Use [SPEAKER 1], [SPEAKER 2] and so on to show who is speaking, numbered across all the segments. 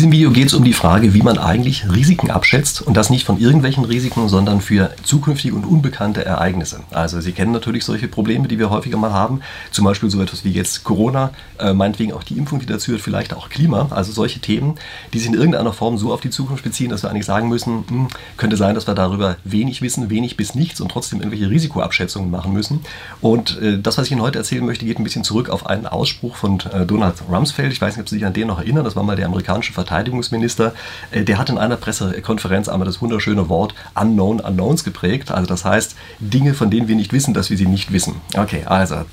[SPEAKER 1] diesem Video geht es um die Frage, wie man eigentlich Risiken abschätzt und das nicht von irgendwelchen Risiken, sondern für zukünftige und unbekannte Ereignisse. Also Sie kennen natürlich solche Probleme, die wir häufiger mal haben, zum Beispiel so etwas wie jetzt Corona, äh, meinetwegen auch die Impfung, die dazu führt, vielleicht auch Klima, also solche Themen, die sich in irgendeiner Form so auf die Zukunft beziehen, dass wir eigentlich sagen müssen, hm, könnte sein, dass wir darüber wenig wissen, wenig bis nichts und trotzdem irgendwelche Risikoabschätzungen machen müssen. Und äh, das, was ich Ihnen heute erzählen möchte, geht ein bisschen zurück auf einen Ausspruch von äh, Donald Rumsfeld. Ich weiß nicht, ob Sie sich an den noch erinnern, das war mal der amerikanische Verteidigungsminister, äh, der hat in einer Pressekonferenz einmal das wunderschöne Wort Unknown Unknowns geprägt. Also das heißt, Dinge, von denen wir nicht wissen, dass wir sie nicht wissen. Okay, also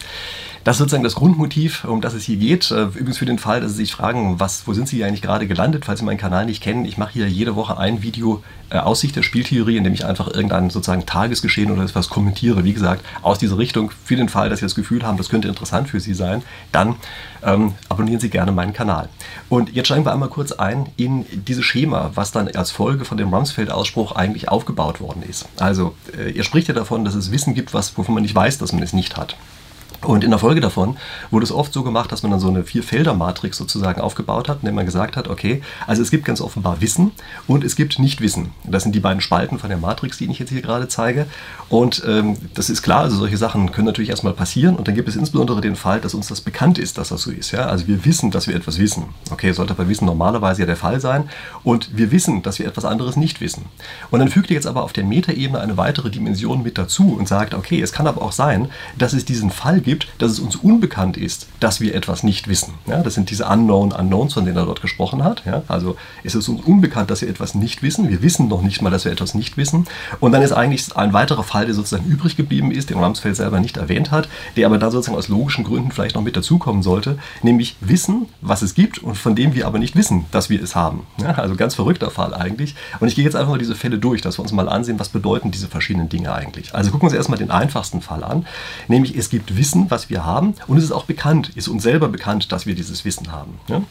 [SPEAKER 1] das ist sozusagen das Grundmotiv, um das es hier geht. Äh, übrigens für den Fall, dass Sie sich fragen, was, wo sind Sie eigentlich gerade gelandet, falls Sie meinen Kanal nicht kennen. Ich mache hier jede Woche ein Video äh, aus Sicht der Spieltheorie, in dem ich einfach irgendein sozusagen Tagesgeschehen oder etwas kommentiere. Wie gesagt, aus dieser Richtung. Für den Fall, dass Sie das Gefühl haben, das könnte interessant für Sie sein, dann ähm, abonnieren Sie gerne meinen Kanal. Und jetzt steigen wir einmal kurz ein in dieses Schema, was dann als Folge von dem Rumsfeld-Ausspruch eigentlich aufgebaut worden ist. Also, äh, er spricht ja davon, dass es Wissen gibt, was, wovon man nicht weiß, dass man es nicht hat. Und in der Folge davon wurde es oft so gemacht, dass man dann so eine Vier-Felder-Matrix sozusagen aufgebaut hat, indem man gesagt hat, okay, also es gibt ganz offenbar Wissen und es gibt Nichtwissen. Das sind die beiden Spalten von der Matrix, die ich jetzt hier gerade zeige. Und ähm, das ist klar, also solche Sachen können natürlich erstmal passieren und dann gibt es insbesondere den Fall, dass uns das bekannt ist, dass das so ist. Ja? Also wir wissen, dass wir etwas wissen. Okay, sollte bei Wissen normalerweise ja der Fall sein. Und wir wissen, dass wir etwas anderes nicht wissen. Und dann fügt ihr jetzt aber auf der Metaebene eine weitere Dimension mit dazu und sagt, okay, es kann aber auch sein, dass es diesen Fall gibt, gibt, dass es uns unbekannt ist, dass wir etwas nicht wissen. Ja, das sind diese Unknown Unknowns, von denen er dort gesprochen hat. Ja, also ist es uns unbekannt, dass wir etwas nicht wissen. Wir wissen noch nicht mal, dass wir etwas nicht wissen. Und dann ist eigentlich ein weiterer Fall, der sozusagen übrig geblieben ist, den Rumsfeld selber nicht erwähnt hat, der aber da sozusagen aus logischen Gründen vielleicht noch mit dazukommen sollte, nämlich Wissen, was es gibt und von dem wir aber nicht wissen, dass wir es haben. Ja, also ganz verrückter Fall eigentlich. Und ich gehe jetzt einfach mal diese Fälle durch, dass wir uns mal ansehen, was bedeuten diese verschiedenen Dinge eigentlich. Also gucken wir uns erstmal den einfachsten Fall an, nämlich es gibt Wissen, wissen, was wir haben und es ist auch bekannt, ist uns selber bekannt, dass wir dieses Wissen haben. Ja?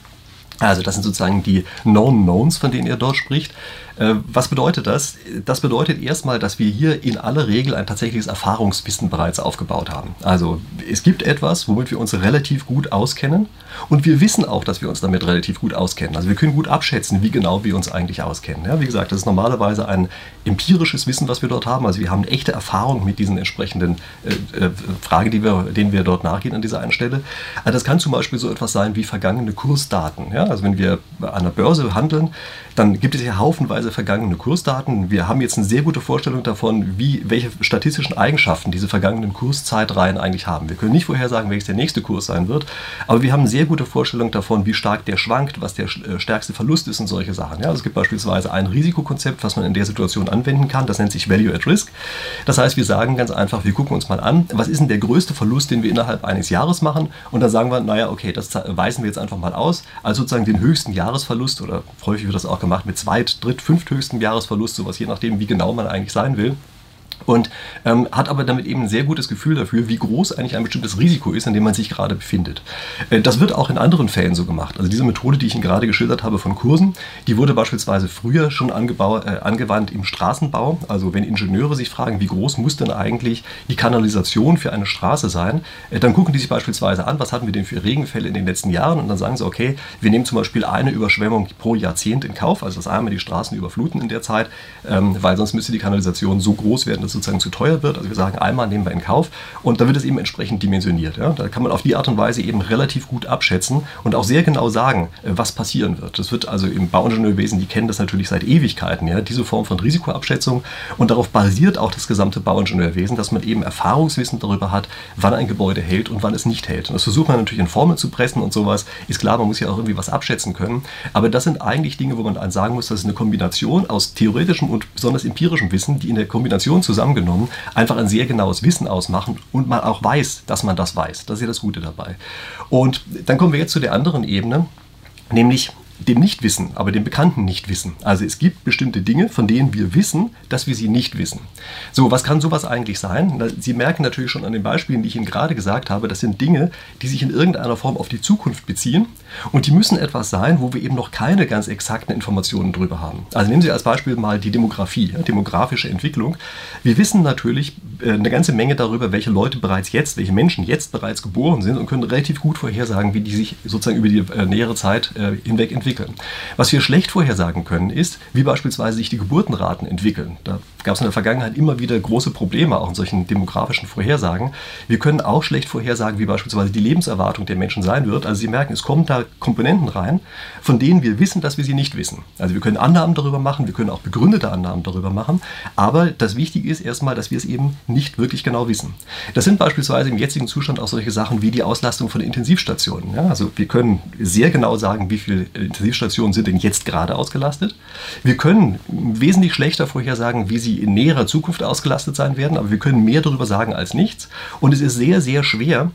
[SPEAKER 1] Also das sind sozusagen die Known Knowns, von denen er dort spricht. Äh, was bedeutet das? Das bedeutet erstmal, dass wir hier in aller Regel ein tatsächliches Erfahrungswissen bereits aufgebaut haben. Also es gibt etwas, womit wir uns relativ gut auskennen und wir wissen auch, dass wir uns damit relativ gut auskennen. Also wir können gut abschätzen, wie genau wir uns eigentlich auskennen. Ja, wie gesagt, das ist normalerweise ein empirisches Wissen, was wir dort haben. Also wir haben echte Erfahrung mit diesen entsprechenden äh, äh, Fragen, die wir, denen wir dort nachgehen an dieser einen Stelle. Also das kann zum Beispiel so etwas sein wie vergangene Kursdaten. Ja, also wenn wir an der Börse handeln, dann gibt es ja haufenweise vergangene Kursdaten. Wir haben jetzt eine sehr gute Vorstellung davon, wie, welche statistischen Eigenschaften diese vergangenen Kurszeitreihen eigentlich haben. Wir können nicht vorhersagen, welches der nächste Kurs sein wird, aber wir haben eine sehr gute Vorstellung davon, wie stark der schwankt, was der äh, stärkste Verlust ist und solche Sachen. Ja, also es gibt beispielsweise ein Risikokonzept, was man in der Situation anwenden kann, das nennt sich Value at Risk. Das heißt, wir sagen ganz einfach, wir gucken uns mal an, was ist denn der größte Verlust, den wir innerhalb eines Jahres machen und dann sagen wir, naja, okay, das weisen wir jetzt einfach mal aus, also sozusagen den höchsten Jahresverlust oder häufig wird das auch gemacht mit zweit, dritt, fünfthöchsten Jahresverlust, sowas je nachdem, wie genau man eigentlich sein will und ähm, hat aber damit eben ein sehr gutes Gefühl dafür, wie groß eigentlich ein bestimmtes Risiko ist, in dem man sich gerade befindet. Äh, das wird auch in anderen Fällen so gemacht. Also diese Methode, die ich Ihnen gerade geschildert habe von Kursen, die wurde beispielsweise früher schon äh, angewandt im Straßenbau. Also wenn Ingenieure sich fragen, wie groß muss denn eigentlich die Kanalisation für eine Straße sein, äh, dann gucken die sich beispielsweise an, was hatten wir denn für Regenfälle in den letzten Jahren und dann sagen sie, okay, wir nehmen zum Beispiel eine Überschwemmung pro Jahrzehnt in Kauf, also dass einmal die Straßen überfluten in der Zeit, ähm, weil sonst müsste die Kanalisation so groß werden, dass sozusagen zu teuer wird. Also wir sagen, einmal nehmen wir in Kauf und da wird es eben entsprechend dimensioniert. Ja? Da kann man auf die Art und Weise eben relativ gut abschätzen und auch sehr genau sagen, äh, was passieren wird. Das wird also im Bauingenieurwesen, die kennen das natürlich seit Ewigkeiten, ja? diese Form von Risikoabschätzung und darauf basiert auch das gesamte Bauingenieurwesen, dass man eben Erfahrungswissen darüber hat, wann ein Gebäude hält und wann es nicht hält. Und das versucht man natürlich in Formeln zu pressen und sowas. Ist klar, man muss ja auch irgendwie was abschätzen können. Aber das sind eigentlich Dinge, wo man dann sagen muss, das ist eine Kombination aus theoretischem und besonders empirischem Wissen, die in der Kombination zusammengenommen einfach ein sehr genaues Wissen ausmachen und man auch weiß, dass man das weiß. Das ist ja das Gute dabei. Und dann kommen wir jetzt zu der anderen Ebene, nämlich dem Nichtwissen, aber dem bekannten Nichtwissen. Also es gibt bestimmte Dinge, von denen wir wissen, dass wir sie nicht wissen. So, was kann sowas eigentlich sein? Sie merken natürlich schon an den Beispielen, die ich Ihnen gerade gesagt habe, das sind Dinge, die sich in irgendeiner Form auf die Zukunft beziehen und die müssen etwas sein, wo wir eben noch keine ganz exakten Informationen drüber haben. Also nehmen Sie als Beispiel mal die Demografie, ja, demografische Entwicklung. Wir wissen natürlich äh, eine ganze Menge darüber, welche Leute bereits jetzt, welche Menschen jetzt bereits geboren sind und können relativ gut vorhersagen, wie die sich sozusagen über die äh, nähere Zeit äh, hinweg entwickeln entwickeln. Was wir schlecht vorhersagen können, ist, wie beispielsweise sich die Geburtenraten entwickeln. Da gab es in der Vergangenheit immer wieder große Probleme, auch in solchen demografischen Vorhersagen. Wir können auch schlecht vorhersagen, wie beispielsweise die Lebenserwartung der Menschen sein wird. Also Sie merken, es kommen da Komponenten rein, von denen wir wissen, dass wir sie nicht wissen. Also wir können Annahmen darüber machen, wir können auch begründete Annahmen darüber machen, aber das Wichtige ist erstmal, dass wir es eben nicht wirklich genau wissen. Das sind beispielsweise im jetzigen Zustand auch solche Sachen wie die Auslastung von Intensivstationen. Ja, also wir können sehr genau sagen, wie viele Intensivstationen sind denn jetzt gerade ausgelastet. Wir können wesentlich schlechter vorhersagen, wie sie in näherer Zukunft ausgelastet sein werden, aber wir können mehr darüber sagen als nichts. Und es ist sehr, sehr schwer,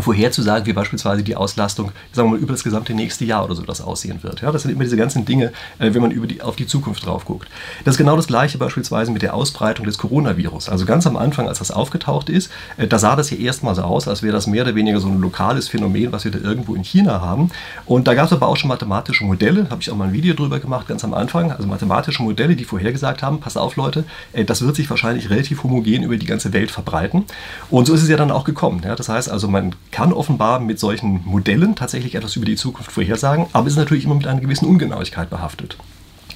[SPEAKER 1] vorherzusagen, wie beispielsweise die Auslastung, sagen wir mal, über das gesamte nächste Jahr oder so das aussehen wird. Ja, das sind immer diese ganzen Dinge, äh, wenn man über die, auf die Zukunft drauf guckt. Das ist genau das Gleiche beispielsweise mit der Ausbreitung des Coronavirus. Also ganz am Anfang, als das aufgetaucht ist, äh, da sah das ja erstmal so aus, als wäre das mehr oder weniger so ein lokales Phänomen, was wir da irgendwo in China haben. Und da gab es aber auch schon mathematische Modelle, habe ich auch mal ein Video drüber gemacht, ganz am Anfang, also mathematische Modelle, die vorhergesagt haben, pass auf Leute, äh, das wird sich wahrscheinlich relativ homogen über die ganze Welt verbreiten. Und so ist es ja dann auch gekommen. Ja, das heißt also, man kann offenbar mit solchen Modellen tatsächlich etwas über die Zukunft vorhersagen, aber es ist natürlich immer mit einer gewissen Ungenauigkeit behaftet.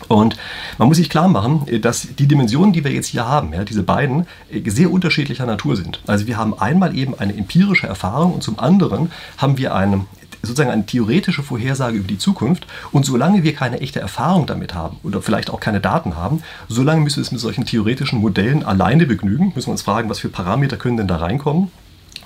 [SPEAKER 1] Und man muss sich klar machen, dass die Dimensionen, die wir jetzt hier haben, ja, diese beiden, sehr unterschiedlicher Natur sind. Also wir haben einmal eben eine empirische Erfahrung und zum anderen haben wir eine sozusagen eine theoretische Vorhersage über die Zukunft. Und solange wir keine echte Erfahrung damit haben oder vielleicht auch keine Daten haben, solange müssen wir es mit solchen theoretischen Modellen alleine begnügen. Müssen wir uns fragen, was für Parameter können denn da reinkommen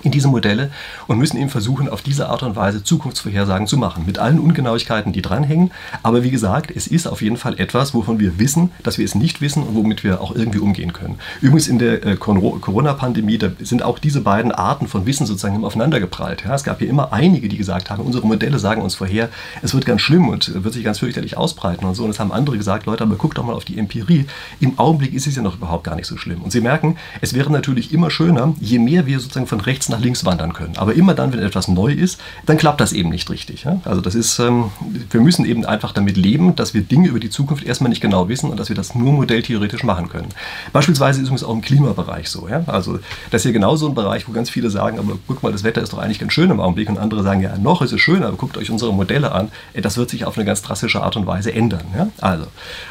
[SPEAKER 1] in diese Modelle und müssen eben versuchen, auf diese Art und Weise Zukunftsvorhersagen zu machen. Mit allen Ungenauigkeiten, die dranhängen. Aber wie gesagt, es ist auf jeden Fall etwas, wovon wir wissen, dass wir es nicht wissen und womit wir auch irgendwie umgehen können. Übrigens in der äh, Corona-Pandemie, sind auch diese beiden Arten von Wissen sozusagen aufeinander geprallt. Ja, es gab hier immer einige, die gesagt haben, unsere Modelle sagen uns vorher, es wird ganz schlimm und wird sich ganz fürchterlich ausbreiten und so. Und es haben andere gesagt, Leute, aber guckt doch mal auf die Empirie. Im Augenblick ist es ja noch überhaupt gar nicht so schlimm. Und Sie merken, es wäre natürlich immer schöner, je mehr wir sozusagen von rechts nach links wandern können. Aber immer dann, wenn etwas neu ist, dann klappt das eben nicht richtig. Ja? Also das ist, ähm, wir müssen eben einfach damit leben, dass wir Dinge über die Zukunft erstmal nicht genau wissen und dass wir das nur modelltheoretisch machen können. Beispielsweise ist es auch im Klimabereich so. Ja? Also das ist hier genauso ein Bereich, wo ganz viele sagen, aber guck mal, das Wetter ist doch eigentlich ganz schön im Augenblick und andere sagen, ja, noch ist es schön, aber guckt euch unsere Modelle an, das wird sich auf eine ganz drastische Art und Weise ändern. Ja? Also,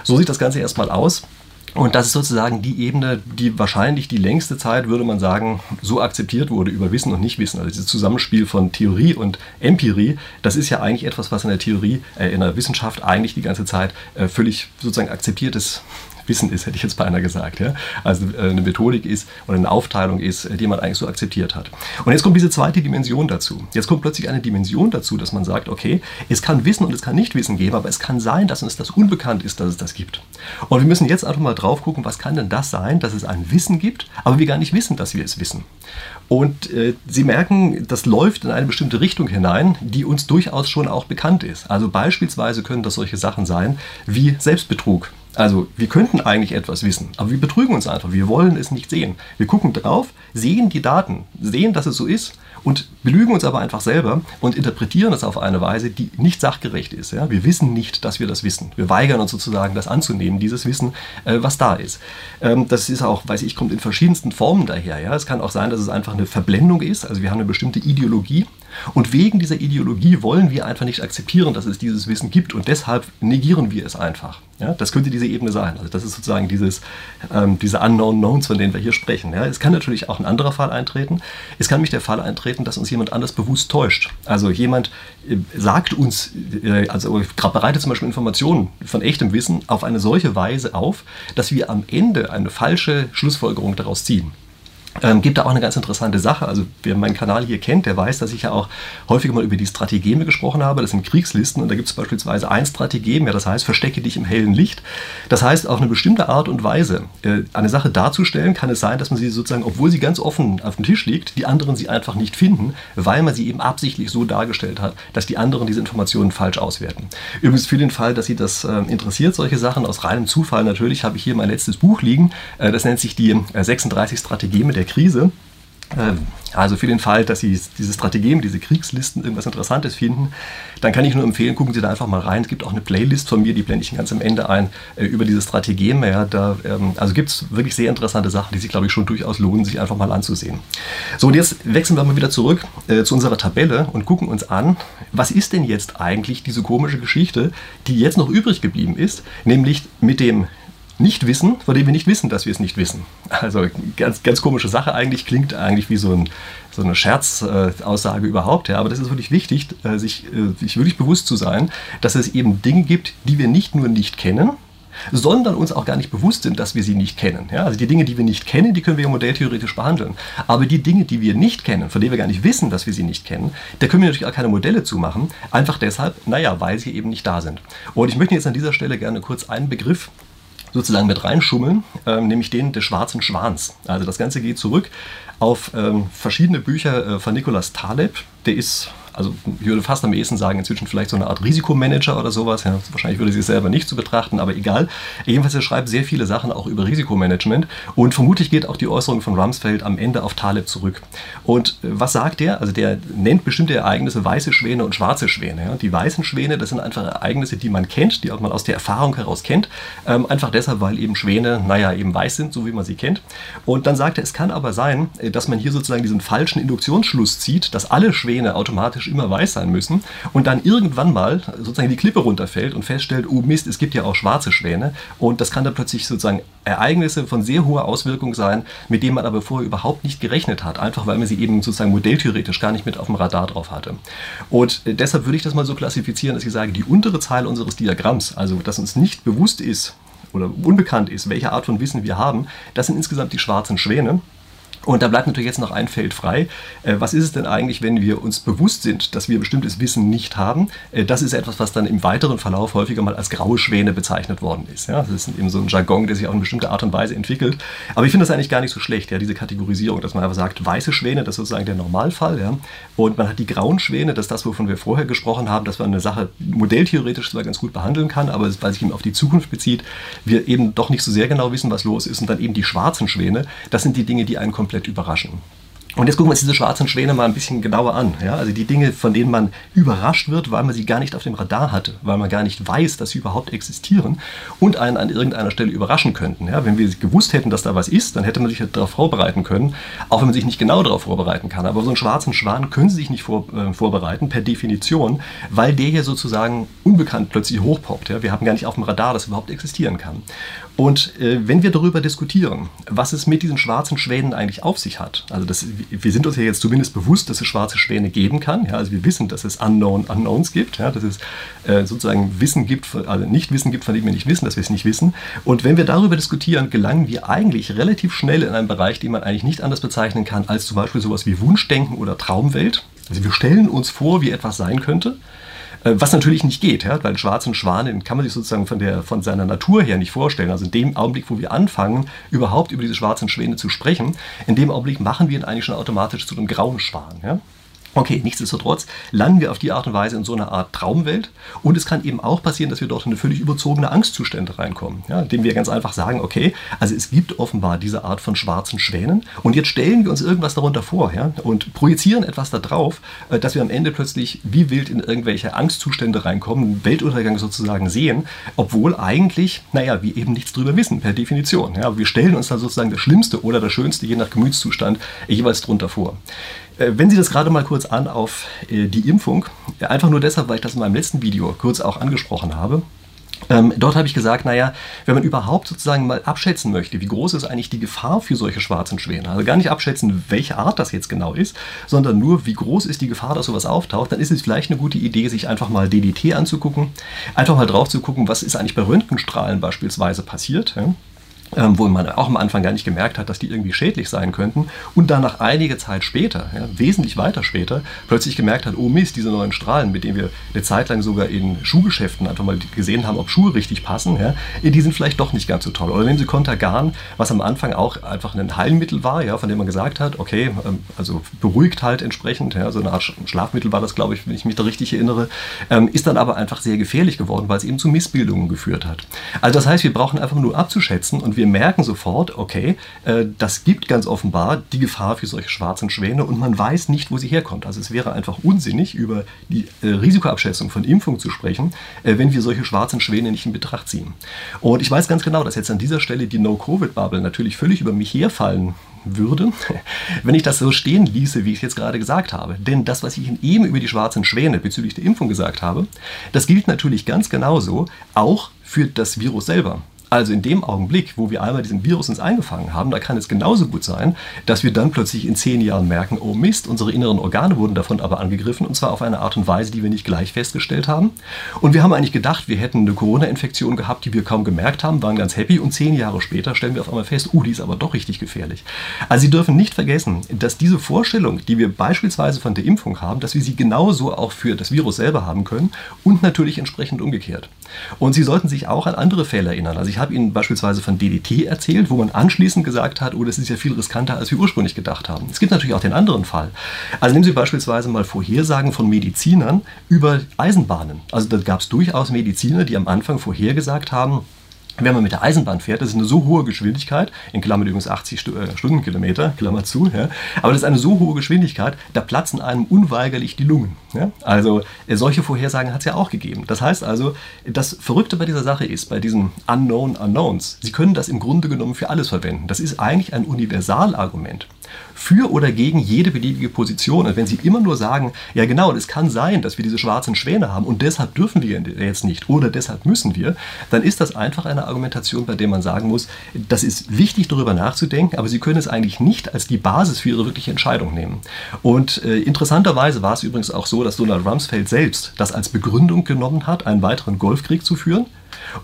[SPEAKER 1] so sieht das Ganze erstmal aus. Und das ist sozusagen die Ebene, die wahrscheinlich die längste Zeit, würde man sagen, so akzeptiert wurde über Wissen und Nichtwissen. Also dieses Zusammenspiel von Theorie und Empirie, das ist ja eigentlich etwas, was in der Theorie, äh, in der Wissenschaft eigentlich die ganze Zeit äh, völlig sozusagen akzeptiert ist. Wissen ist, hätte ich jetzt beinahe gesagt. Ja? Also äh, eine Methodik ist oder eine Aufteilung ist, äh, die man eigentlich so akzeptiert hat. Und jetzt kommt diese zweite Dimension dazu. Jetzt kommt plötzlich eine Dimension dazu, dass man sagt, okay, es kann Wissen und es kann Nichtwissen geben, aber es kann sein, dass uns das unbekannt ist, dass es das gibt. Und wir müssen jetzt einfach mal drauf gucken, was kann denn das sein, dass es ein Wissen gibt, aber wir gar nicht wissen, dass wir es wissen. Und äh, Sie merken, das läuft in eine bestimmte Richtung hinein, die uns durchaus schon auch bekannt ist. Also beispielsweise können das solche Sachen sein wie Selbstbetrug. Also wir könnten eigentlich etwas wissen, aber wir betrügen uns einfach. Wir wollen es nicht sehen. Wir gucken drauf, sehen die Daten, sehen, dass es so ist und belügen uns aber einfach selber und interpretieren das auf eine Weise, die nicht sachgerecht ist. Ja? Wir wissen nicht, dass wir das wissen. Wir weigern uns sozusagen, das anzunehmen, dieses Wissen, äh, was da ist. Ähm, das ist auch, weiß ich, kommt in verschiedensten Formen daher. Ja? Es kann auch sein, dass es einfach eine Verblendung ist. Also wir haben eine bestimmte Ideologie und wegen dieser Ideologie wollen wir einfach nicht akzeptieren, dass es dieses Wissen gibt und deshalb negieren wir es einfach. Ja, das könnte diese Ebene sein. Also das ist sozusagen dieses, ähm, diese Unknown Knowns, von denen wir hier sprechen. Ja, es kann natürlich auch ein anderer Fall eintreten. Es kann nämlich der Fall eintreten, dass uns jemand anders bewusst täuscht. Also jemand äh, sagt uns, äh, also bereitet zum Beispiel Informationen von echtem Wissen auf eine solche Weise auf, dass wir am Ende eine falsche Schlussfolgerung daraus ziehen. Ähm, gibt da auch eine ganz interessante Sache. Also wer meinen Kanal hier kennt, der weiß, dass ich ja auch häufiger mal über die Strategeme gesprochen habe. Das sind Kriegslisten und da gibt es beispielsweise ein Strategem, ja, das heißt, verstecke dich im hellen Licht. Das heißt, auf eine bestimmte Art und Weise äh, eine Sache darzustellen, kann es sein, dass man sie sozusagen, obwohl sie ganz offen auf dem Tisch liegt, die anderen sie einfach nicht finden, weil man sie eben absichtlich so dargestellt hat, dass die anderen diese Informationen falsch auswerten. Übrigens für den Fall, dass Sie das äh, interessiert, solche Sachen, aus reinem Zufall natürlich, habe ich hier mein letztes Buch liegen. Äh, das nennt sich die 36 äh, Strategeme der Krise. Ähm, also für den Fall, dass Sie diese Strategien, diese Kriegslisten irgendwas Interessantes finden, dann kann ich nur empfehlen, gucken Sie da einfach mal rein. Es gibt auch eine Playlist von mir, die blende ich ganz am Ende ein, äh, über diese Strategien. Ja, da, ähm, also gibt es wirklich sehr interessante Sachen, die sich, glaube ich, schon durchaus lohnen, sich einfach mal anzusehen. So, und jetzt wechseln wir mal wieder zurück äh, zu unserer Tabelle und gucken uns an, was ist denn jetzt eigentlich diese komische Geschichte, die jetzt noch übrig geblieben ist, nämlich mit dem nicht wissen, von dem wir nicht wissen, dass wir es nicht wissen. Also ganz, ganz komische Sache eigentlich, klingt eigentlich wie so, ein, so eine Scherzaussage äh, überhaupt. Ja, aber das ist wirklich wichtig, äh, sich, äh, sich wirklich bewusst zu sein, dass es eben Dinge gibt, die wir nicht nur nicht kennen, sondern uns auch gar nicht bewusst sind, dass wir sie nicht kennen. Ja, also die Dinge, die wir nicht kennen, die können wir ja modelltheoretisch behandeln. Aber die Dinge, die wir nicht kennen, von denen wir gar nicht wissen, dass wir sie nicht kennen, da können wir natürlich auch keine Modelle zu machen. Einfach deshalb, naja, weil sie eben nicht da sind. Und ich möchte jetzt an dieser Stelle gerne kurz einen Begriff sozusagen mit reinschummeln, ähm, nämlich den des schwarzen Schwans. Also das Ganze geht zurück auf ähm, verschiedene Bücher äh, von Nicolas Taleb. Der ist also ich würde fast am ehesten sagen, inzwischen vielleicht so eine Art Risikomanager oder sowas. Ja, wahrscheinlich würde sie es selber nicht zu so betrachten, aber egal. Jedenfalls, er schreibt sehr viele Sachen auch über Risikomanagement und vermutlich geht auch die Äußerung von Rumsfeld am Ende auf Taleb zurück. Und äh, was sagt er? Also der nennt bestimmte Ereignisse weiße Schwäne und schwarze Schwäne. Ja. Die weißen Schwäne, das sind einfach Ereignisse, die man kennt, die auch man aus der Erfahrung heraus kennt. Ähm, einfach deshalb, weil eben Schwäne, naja, eben weiß sind, so wie man sie kennt. Und dann sagt er, es kann aber sein, äh, dass man hier sozusagen diesen falschen Induktionsschluss zieht, dass alle Schwäne automatisch automatisch immer weiß sein müssen und dann irgendwann mal sozusagen die Klippe runterfällt und feststellt, oh Mist, es gibt ja auch schwarze Schwäne und das kann dann plötzlich sozusagen Ereignisse von sehr hoher Auswirkung sein, mit denen man aber vorher überhaupt nicht gerechnet hat, einfach weil man sie eben sozusagen modelltheoretisch gar nicht mit auf dem Radar drauf hatte. Und äh, deshalb würde ich das mal so klassifizieren, dass ich sage, die untere Zeile unseres Diagramms, also dass uns nicht bewusst ist oder unbekannt ist, welche Art von Wissen wir haben, das sind insgesamt die schwarzen Schwäne. Und da bleibt natürlich jetzt noch ein Feld frei. Äh, was ist es denn eigentlich, wenn wir uns bewusst sind, dass wir bestimmtes Wissen nicht haben? Äh, das ist etwas, was dann im weiteren Verlauf häufiger mal als graue Schwäne bezeichnet worden ist. das ist eben so ein Jargon, der sich auf eine bestimmte Art und Weise entwickelt. Aber ich finde das eigentlich gar nicht so schlecht, diese Kategorisierung, dass man einfach sagt, weiße Schwäne, das ist sozusagen der Normalfall. Und man hat die grauen Schwäne, das ist das, wovon wir vorher gesprochen haben, dass man eine Sache modelltheoretisch zwar ganz gut behandeln kann, aber weil sich eben auf die Zukunft bezieht, wir eben doch nicht so sehr genau wissen, was los ist. Und dann eben die schwarzen Schwäne, das sind die Dinge, die einen komplett komplett überraschen. Und jetzt gucken wir uns diese schwarzen Schwäne mal ein bisschen genauer an. Ja? Also die Dinge, von denen man überrascht wird, weil man sie gar nicht auf dem Radar hatte, weil man gar nicht weiß, dass sie überhaupt existieren und einen an irgendeiner Stelle überraschen könnten. Ja? Wenn wir gewusst hätten, dass da was ist, dann hätte man sich darauf vorbereiten können, auch wenn man sich nicht genau darauf vorbereiten kann. Aber so einen schwarzen Schwan können Sie sich nicht vor, äh, vorbereiten, per Definition, weil der hier sozusagen unbekannt plötzlich hochpoppt. Ja? Wir haben gar nicht auf dem Radar, dass er überhaupt existieren kann. Und äh, wenn wir darüber diskutieren, was es mit diesen schwarzen Schwänen eigentlich auf sich hat, also das, wir sind uns ja jetzt zumindest bewusst, dass es schwarze Schwäne geben kann. Ja, also wir wissen, dass es Unknown Unknowns gibt, ja, dass es äh, sozusagen Wissen gibt, also nicht Wissen gibt, von dem wir nicht wissen, dass wir es nicht wissen. Und wenn wir darüber diskutieren, gelangen wir eigentlich relativ schnell in einen Bereich, den man eigentlich nicht anders bezeichnen kann als zum Beispiel sowas wie Wunschdenken oder Traumwelt. Also wir stellen uns vor, wie etwas sein könnte. Äh, was natürlich nicht geht, ja, weil einen schwarzen Schwan, den kann man sich sozusagen von, der, von seiner Natur her nicht vorstellen. Also in dem Augenblick, wo wir anfangen, überhaupt über diese schwarzen Schwäne zu sprechen, in dem Augenblick machen wir ihn eigentlich schon automatisch zu einem grauen Schwan. Ja? Okay, nichtsdestotrotz landen wir auf die Art und Weise in so einer Art Traumwelt und es kann eben auch passieren, dass wir dort in eine völlig überzogene Angstzustände reinkommen, ja, indem wir ganz einfach sagen, okay, also es gibt offenbar diese Art von schwarzen Schwänen und jetzt stellen wir uns irgendwas darunter vor ja, und projizieren etwas darauf, äh, dass wir am Ende plötzlich wie wild in irgendwelche Angstzustände reinkommen, Weltuntergang sozusagen sehen, obwohl eigentlich, naja, wir eben nichts drüber wissen, per Definition. Ja, wir stellen uns dann sozusagen das Schlimmste oder das Schönste, je nach Gemütszustand, jeweils drunter vor. Äh, wenn Sie das gerade mal kurz an auf äh, die Impfung, einfach nur deshalb, weil ich das in meinem letzten Video kurz auch angesprochen habe. Ähm, dort habe ich gesagt, naja, wenn man überhaupt sozusagen mal abschätzen möchte, wie groß ist eigentlich die Gefahr für solche schwarzen Schwäne, also gar nicht abschätzen, welche Art das jetzt genau ist, sondern nur, wie groß ist die Gefahr, dass sowas auftaucht, dann ist es vielleicht eine gute Idee, sich einfach mal DDT anzugucken, einfach mal drauf zu gucken, was ist eigentlich bei Röntgenstrahlen beispielsweise passiert. Ja? Ähm, wo man auch am Anfang gar nicht gemerkt hat, dass die irgendwie schädlich sein könnten und dann nach einiger Zeit später, ja, wesentlich weiter später, plötzlich gemerkt hat, oh Mist, diese neuen Strahlen, mit denen wir eine Zeit lang sogar in Schuhgeschäften einfach mal gesehen haben, ob Schuhe richtig passen, ja, die sind vielleicht doch nicht ganz so toll. Oder nehmen Sie Contergan, was am Anfang auch einfach ein Heilmittel war, ja, von dem man gesagt hat, okay, ähm, also beruhigt halt entsprechend, ja, so eine Art Schlafmittel war das, glaube ich, wenn ich mich da richtig erinnere, ähm, ist dann aber einfach sehr gefährlich geworden, weil es eben zu Missbildungen geführt hat. Also das heißt, wir brauchen einfach nur abzuschätzen und wir wir merken sofort, okay, äh, das gibt ganz offenbar die Gefahr für solche schwarzen Schwäne und man weiß nicht, wo sie herkommt. Also es wäre einfach unsinnig, über die äh, Risikoabschätzung von Impfung zu sprechen, äh, wenn wir solche schwarzen Schwäne nicht in Betracht ziehen. Und ich weiß ganz genau, dass jetzt an dieser Stelle die No-Covid-Bubble natürlich völlig über mich herfallen würde, wenn ich das so stehen ließe, wie ich es jetzt gerade gesagt habe. Denn das, was ich eben über die schwarzen Schwäne bezüglich der Impfung gesagt habe, das gilt natürlich ganz genauso auch für das Virus selber. Also in dem Augenblick, wo wir einmal diesen Virus uns eingefangen haben, da kann es genauso gut sein, dass wir dann plötzlich in zehn Jahren merken, oh Mist, unsere inneren Organe wurden davon aber angegriffen und zwar auf eine Art und Weise, die wir nicht gleich festgestellt haben. Und wir haben eigentlich gedacht, wir hätten eine Corona-Infektion gehabt, die wir kaum gemerkt haben, waren ganz happy und zehn Jahre später stellen wir auf einmal fest, oh, die ist aber doch richtig gefährlich. Also Sie dürfen nicht vergessen, dass diese Vorstellung, die wir beispielsweise von der Impfung haben, dass wir sie genauso auch für das Virus selber haben können und natürlich entsprechend umgekehrt. Und Sie sollten sich auch an andere Fälle erinnern. Also ich habe Ihnen beispielsweise von DDT erzählt, wo man anschließend gesagt hat, oh, das ist ja viel riskanter, als wir ursprünglich gedacht haben. Es gibt natürlich auch den anderen Fall. Also nehmen Sie beispielsweise mal Vorhersagen von Medizinern über Eisenbahnen. Also da gab es durchaus Mediziner, die am Anfang vorhergesagt haben, wenn man mit der Eisenbahn fährt, das ist eine so hohe Geschwindigkeit, in Klammern übrigens 80 Stu äh, Stundenkilometer, Klammer zu, ja, aber das ist eine so hohe Geschwindigkeit, da platzen einem unweigerlich die Lungen. Ja. Also äh, solche Vorhersagen hat es ja auch gegeben. Das heißt also, das Verrückte bei dieser Sache ist, bei diesen Unknown Unknowns, Sie können das im Grunde genommen für alles verwenden. Das ist eigentlich ein Universalargument für oder gegen jede beliebige Position. Und wenn Sie immer nur sagen, ja genau, es kann sein, dass wir diese schwarzen Schwäne haben und deshalb dürfen wir jetzt nicht oder deshalb müssen wir, dann ist das einfach eine Argumentation, bei der man sagen muss, das ist wichtig darüber nachzudenken, aber Sie können es eigentlich nicht als die Basis für Ihre wirkliche Entscheidung nehmen. Und äh, interessanterweise war es übrigens auch so, dass Donald Rumsfeld selbst das als Begründung genommen hat, einen weiteren Golfkrieg zu führen.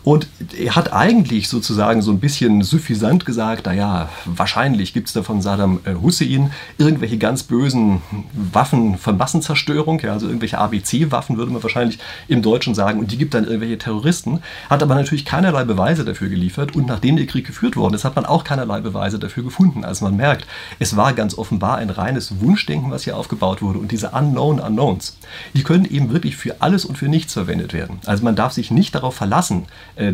[SPEAKER 1] Und er hat eigentlich sozusagen so ein bisschen suffisant gesagt, naja, wahrscheinlich gibt es da von Saddam äh, Hussein irgendwelche ganz bösen Waffen von Massenzerstörung, ja, also irgendwelche ABC-Waffen würde man wahrscheinlich im Deutschen sagen, und die gibt dann irgendwelche Terroristen, hat aber natürlich keinerlei Beweise dafür geliefert und nachdem der Krieg geführt worden ist, hat man auch keinerlei Beweise dafür gefunden. Also man merkt, es war ganz offenbar ein reines Wunschdenken, was hier aufgebaut wurde und diese Unknown Unknowns, die können eben wirklich für alles und für nichts verwendet werden. Also man darf sich nicht darauf verlassen,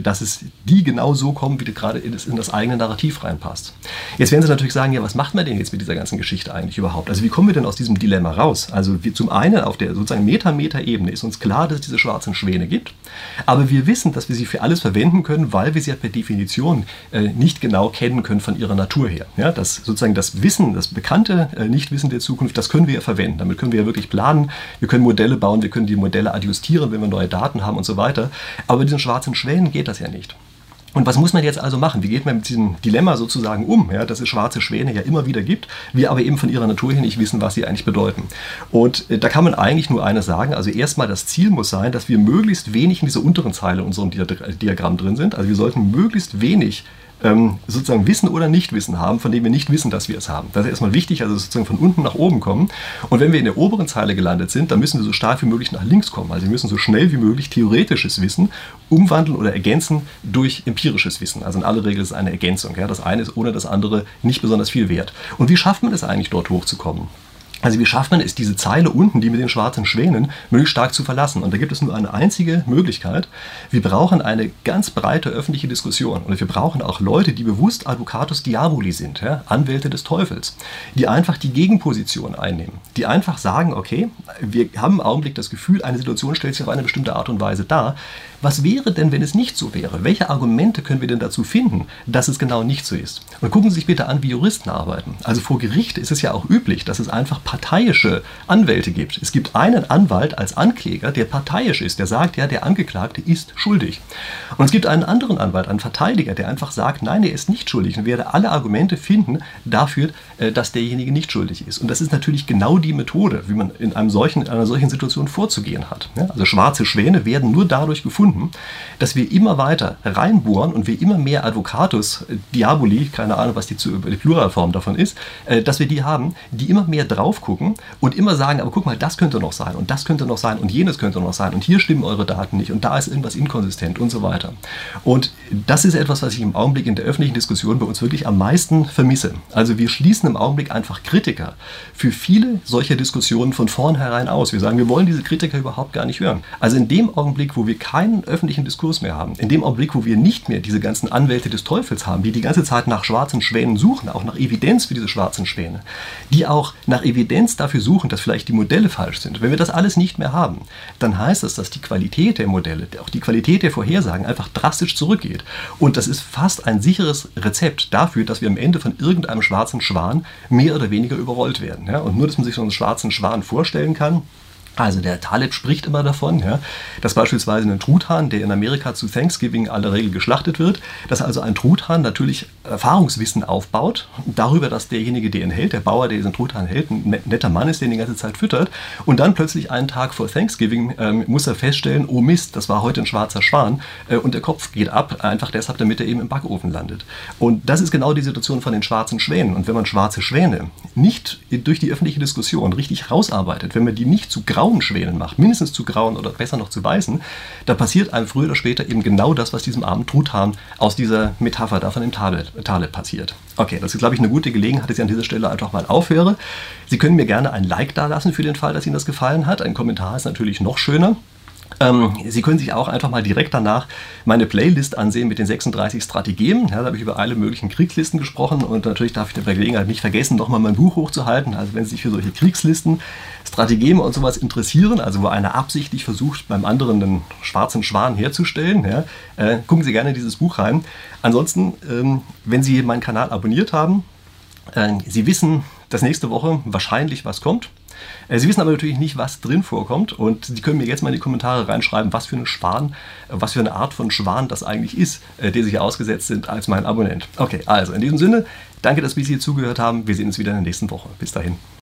[SPEAKER 1] dass es die genau so kommen, wie das gerade in das, in das eigene Narrativ reinpasst. Jetzt werden Sie natürlich sagen, ja, was macht man denn jetzt mit dieser ganzen Geschichte eigentlich überhaupt? Also wie kommen wir denn aus diesem Dilemma raus? Also wir, zum einen auf der sozusagen Meta-Meta-Ebene ist uns klar, dass es diese schwarzen Schwäne gibt, aber wir wissen, dass wir sie für alles verwenden können, weil wir sie ja per Definition äh, nicht genau kennen können von ihrer Natur her. Ja, das sozusagen das Wissen, das bekannte äh, Nichtwissen der Zukunft, das können wir ja verwenden. Damit können wir ja wirklich planen, wir können Modelle bauen, wir können die Modelle adjustieren, wenn wir neue Daten haben und so weiter. Aber diesen schwarzen Schwänen geht das ja nicht. Und was muss man jetzt also machen? Wie geht man mit diesem Dilemma sozusagen um, ja, dass es schwarze Schwäne ja immer wieder gibt, wir aber eben von ihrer Natur her nicht wissen, was sie eigentlich bedeuten? Und äh, da kann man eigentlich nur eines sagen. Also erstmal das Ziel muss sein, dass wir möglichst wenig in dieser unteren Zeile in unserem Diagramm drin sind. Also wir sollten möglichst wenig ähm, sozusagen Wissen oder Nichtwissen haben, von dem wir nicht wissen, dass wir es haben. Das ist erstmal wichtig, also sozusagen von unten nach oben kommen. Und wenn wir in der oberen Zeile gelandet sind, dann müssen wir so stark wie möglich nach links kommen. Also wir müssen so schnell wie möglich theoretisches Wissen umwandeln oder ergänzen durch empirisches Wissen. Also in aller Regel ist es eine Ergänzung. Ja? Das eine ist ohne das andere nicht besonders viel wert. Und wie schafft man es eigentlich, dort hochzukommen? Also wie schafft man es, diese Zeile unten, die mit den schwarzen Schwänen, möglichst stark zu verlassen? Und da gibt es nur eine einzige Möglichkeit. Wir brauchen eine ganz breite öffentliche Diskussion. Und wir brauchen auch Leute, die bewusst Advocatus Diaboli sind, ja? Anwälte des Teufels, die einfach die Gegenposition einnehmen. Die einfach sagen, okay, wir haben im Augenblick das Gefühl, eine Situation stellt sich auf eine bestimmte Art und Weise dar. Was wäre denn, wenn es nicht so wäre? Welche Argumente können wir denn dazu finden, dass es genau nicht so ist? Und gucken Sie sich bitte an, wie Juristen arbeiten. Also vor Gericht ist es ja auch üblich, dass es einfach parteiische Anwälte gibt. Es gibt einen Anwalt als Ankläger, der parteiisch ist, der sagt, ja, der Angeklagte ist schuldig. Und es gibt einen anderen Anwalt, einen Verteidiger, der einfach sagt, nein, er ist nicht schuldig und werde alle Argumente finden dafür, äh, dass derjenige nicht schuldig ist. Und das ist natürlich genau die Methode, wie man in, einem solchen, in einer solchen Situation vorzugehen hat. Also schwarze Schwäne werden nur dadurch gefunden, gefunden, dass wir immer weiter reinbohren und wir immer mehr Advocatus äh, Diaboli, keine Ahnung, was die, die Pluralform davon ist, äh, dass wir die haben, die immer mehr drauf gucken und immer sagen, aber guck mal, das könnte noch sein und das könnte noch sein und jenes könnte noch sein und hier stimmen eure Daten nicht und da ist irgendwas inkonsistent und so weiter. Und das ist etwas, was ich im Augenblick in der öffentlichen Diskussion bei uns wirklich am meisten vermisse. Also wir schließen im Augenblick einfach Kritiker für viele solcher Diskussionen von vornherein aus. Wir sagen, wir wollen diese Kritiker überhaupt gar nicht hören. Also in dem Augenblick, wo wir keinen öffentlichen Diskurs mehr haben, in dem Augenblick, wo wir nicht mehr diese ganzen Anwälte des Teufels haben, die die ganze Zeit nach schwarzen Schwänen suchen, auch nach Evidenz für diese schwarzen Schwäne, die auch nach Evidenz dafür suchen, dass vielleicht die Modelle falsch sind. Wenn wir das alles nicht mehr haben, dann heißt das, dass die Qualität der Modelle, auch die Qualität der Vorhersagen einfach drastisch zurückgeht. Und das ist fast ein sicheres Rezept dafür, dass wir am Ende von irgendeinem schwarzen Schwan mehr oder weniger überrollt werden. Und nur, dass man sich so einen schwarzen Schwan vorstellen kann, also der Taleb spricht immer davon, ja, dass beispielsweise ein Truthahn, der in Amerika zu Thanksgiving aller Regel geschlachtet wird, dass also ein Truthahn natürlich Erfahrungswissen aufbaut darüber, dass derjenige, der ihn hält, der Bauer, der diesen Truthahn hält, ein netter Mann ist, der ihn die ganze Zeit füttert. Und dann plötzlich einen Tag vor Thanksgiving ähm, muss er feststellen, oh Mist, das war heute ein schwarzer Schwan äh, und der Kopf geht ab, einfach deshalb, damit er eben im Backofen landet. Und das ist genau die Situation von den schwarzen Schwänen. Und wenn man schwarze Schwäne nicht durch die öffentliche Diskussion richtig rausarbeitet, wenn man die nicht zu grau grauen Schwänen macht, mindestens zu grauen oder besser noch zu weißen, da passiert einem früher oder später eben genau das, was diesem armen Truthahn aus dieser Metapher da von dem Taleb passiert. Okay, das ist, glaube ich, eine gute Gelegenheit, dass ich an dieser Stelle einfach mal aufhöre. Sie können mir gerne ein Like da lassen für den Fall, dass Ihnen das gefallen hat. Ein Kommentar ist natürlich noch schöner. Ähm, Sie können sich auch einfach mal direkt danach meine Playlist ansehen mit den 36 Strategien. Ja, da habe ich über alle möglichen Kriegslisten gesprochen und natürlich darf ich bei Gelegenheit nicht vergessen, nochmal mein Buch hochzuhalten. Also wenn Sie sich für solche Kriegslisten, Strategien und sowas interessieren, also wo einer absichtlich versucht, beim anderen einen schwarzen Schwan herzustellen, ja, äh, gucken Sie gerne dieses Buch rein. Ansonsten, ähm, wenn Sie meinen Kanal abonniert haben, äh, Sie wissen, dass nächste Woche wahrscheinlich was kommt. Äh, Sie wissen aber natürlich nicht, was drin vorkommt und Sie können mir jetzt mal in die Kommentare reinschreiben, was für eine Schwan, äh, was für eine Art von Schwan das eigentlich ist, äh, der sich ausgesetzt sind als mein Abonnent. Okay, also in diesem Sinne, danke, dass Sie hier zugehört haben. Wir sehen uns wieder in der nächsten Woche. Bis dahin.